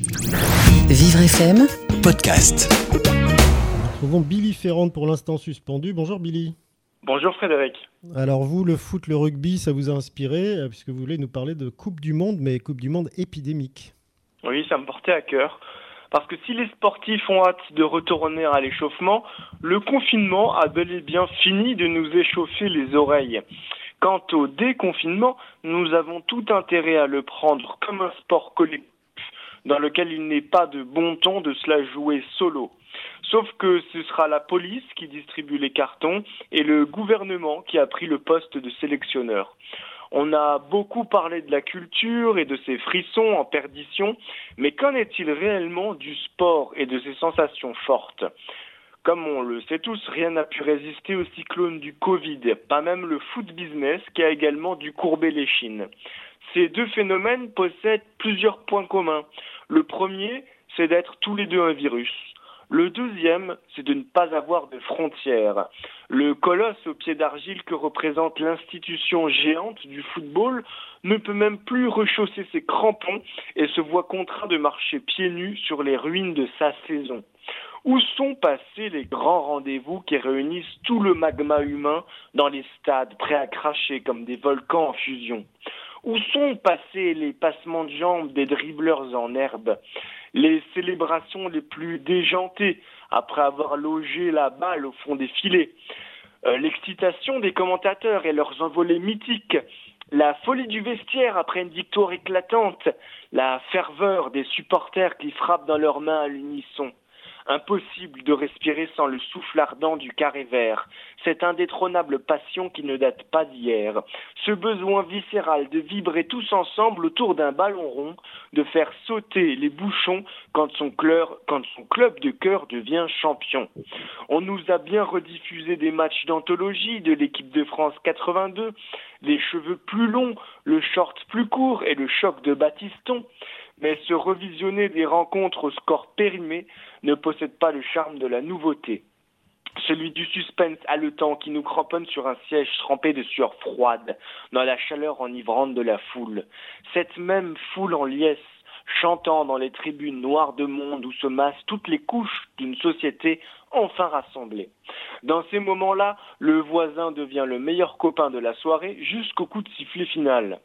Vivre FM, podcast. Nous trouvons Billy Ferrand pour l'instant suspendu. Bonjour Billy. Bonjour Frédéric. Alors vous, le foot, le rugby, ça vous a inspiré euh, puisque vous voulez nous parler de Coupe du Monde, mais Coupe du Monde épidémique. Oui, ça me portait à cœur. Parce que si les sportifs ont hâte de retourner à l'échauffement, le confinement a bel et bien fini de nous échauffer les oreilles. Quant au déconfinement, nous avons tout intérêt à le prendre comme un sport collectif dans lequel il n'est pas de bon ton de se la jouer solo. Sauf que ce sera la police qui distribue les cartons et le gouvernement qui a pris le poste de sélectionneur. On a beaucoup parlé de la culture et de ses frissons en perdition, mais qu'en est-il réellement du sport et de ses sensations fortes? Comme on le sait tous, rien n'a pu résister au cyclone du Covid, pas même le foot business qui a également dû courber les chines. Ces deux phénomènes possèdent plusieurs points communs. Le premier, c'est d'être tous les deux un virus. Le deuxième, c'est de ne pas avoir de frontières. Le colosse au pied d'argile que représente l'institution géante du football ne peut même plus rechausser ses crampons et se voit contraint de marcher pieds nus sur les ruines de sa saison. Où sont passés les grands rendez-vous qui réunissent tout le magma humain dans les stades prêts à cracher comme des volcans en fusion? Où sont passés les passements de jambes des dribbleurs en herbe, les célébrations les plus déjantées après avoir logé la balle au fond des filets, euh, l'excitation des commentateurs et leurs envolées mythiques, la folie du vestiaire après une victoire éclatante, la ferveur des supporters qui frappent dans leurs mains à l'unisson? Impossible de respirer sans le souffle ardent du carré vert, cette indétrônable passion qui ne date pas d'hier, ce besoin viscéral de vibrer tous ensemble autour d'un ballon rond, de faire sauter les bouchons quand son, club de cœur devient champion. On nous a bien rediffusé des matchs d'anthologie de l'équipe de France 82, les cheveux plus longs, le short plus court et le choc de Batiston mais se revisionner des rencontres au score périmé ne possède pas le charme de la nouveauté. Celui du suspense haletant qui nous cramponne sur un siège trempé de sueur froide, dans la chaleur enivrante de la foule. Cette même foule en liesse, chantant dans les tribunes noires de monde où se massent toutes les couches d'une société enfin rassemblée. Dans ces moments-là, le voisin devient le meilleur copain de la soirée jusqu'au coup de sifflet final.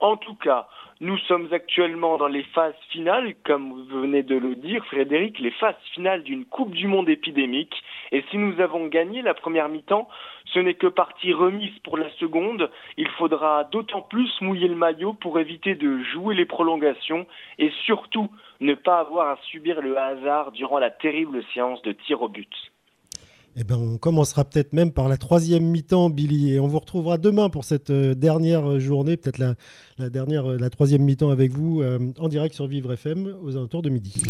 En tout cas, nous sommes actuellement dans les phases finales, comme vous venez de le dire, Frédéric, les phases finales d'une Coupe du Monde épidémique. Et si nous avons gagné la première mi-temps, ce n'est que partie remise pour la seconde. Il faudra d'autant plus mouiller le maillot pour éviter de jouer les prolongations et surtout ne pas avoir à subir le hasard durant la terrible séance de tir au but. Eh ben, on commencera peut-être même par la troisième mi-temps, Billy, et on vous retrouvera demain pour cette euh, dernière journée, peut-être la, dernière, euh, la troisième mi-temps avec vous euh, en direct sur Vivre FM aux alentours de midi.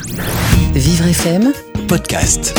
Vivre FM, podcast.